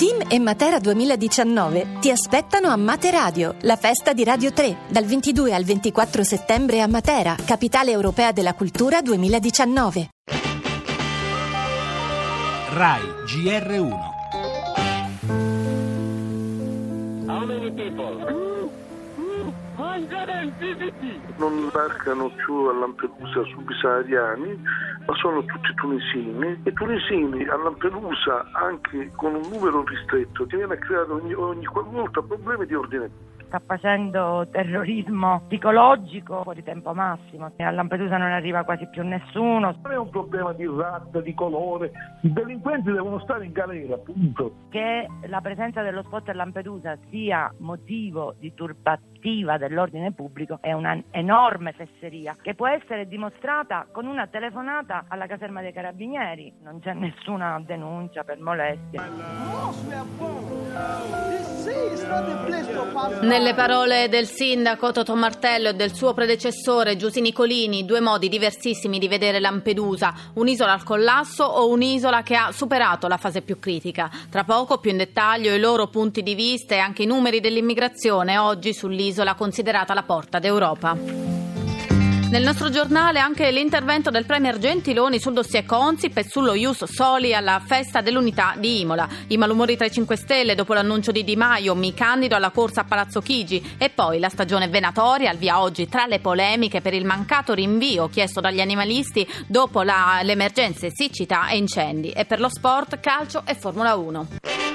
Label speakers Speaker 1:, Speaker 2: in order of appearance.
Speaker 1: Team e Matera 2019 ti aspettano a Mate Radio, la festa di Radio 3, dal 22 al 24 settembre a Matera, capitale europea della cultura 2019.
Speaker 2: RAI GR1
Speaker 3: How many people?
Speaker 4: Non barcano più a Lampedusa subsahariani, ma sono tutti tunisini. E tunisini a Lampedusa anche con un numero ristretto che viene a creare ogni, ogni qualvolta problemi di ordine
Speaker 5: sta facendo terrorismo psicologico fuori tempo massimo. A Lampedusa non arriva quasi più nessuno.
Speaker 6: Non è un problema di razza, di colore, i delinquenti devono stare in galera, punto.
Speaker 5: Che la presenza dello spot a Lampedusa sia motivo di turbativa dell'ordine pubblico è una enorme fesseria che può essere dimostrata con una telefonata alla caserma dei carabinieri. Non c'è nessuna denuncia per molestie.
Speaker 7: Nelle parole del sindaco Toto Martello e del suo predecessore Giusy Nicolini, due modi diversissimi di vedere Lampedusa, un'isola al collasso o un'isola che ha superato la fase più critica. Tra poco più in dettaglio i loro punti di vista e anche i numeri dell'immigrazione oggi sull'isola considerata la porta d'Europa. Nel nostro giornale anche l'intervento del Premier Gentiloni sul dossier Consip e sullo Ius Soli alla festa dell'unità di Imola. I malumori tra i 5 Stelle dopo l'annuncio di Di Maio, mi candido alla corsa a Palazzo Chigi e poi la stagione venatoria al via oggi tra le polemiche per il mancato rinvio chiesto dagli animalisti dopo la, le emergenze siccità e incendi e per lo sport calcio e Formula 1.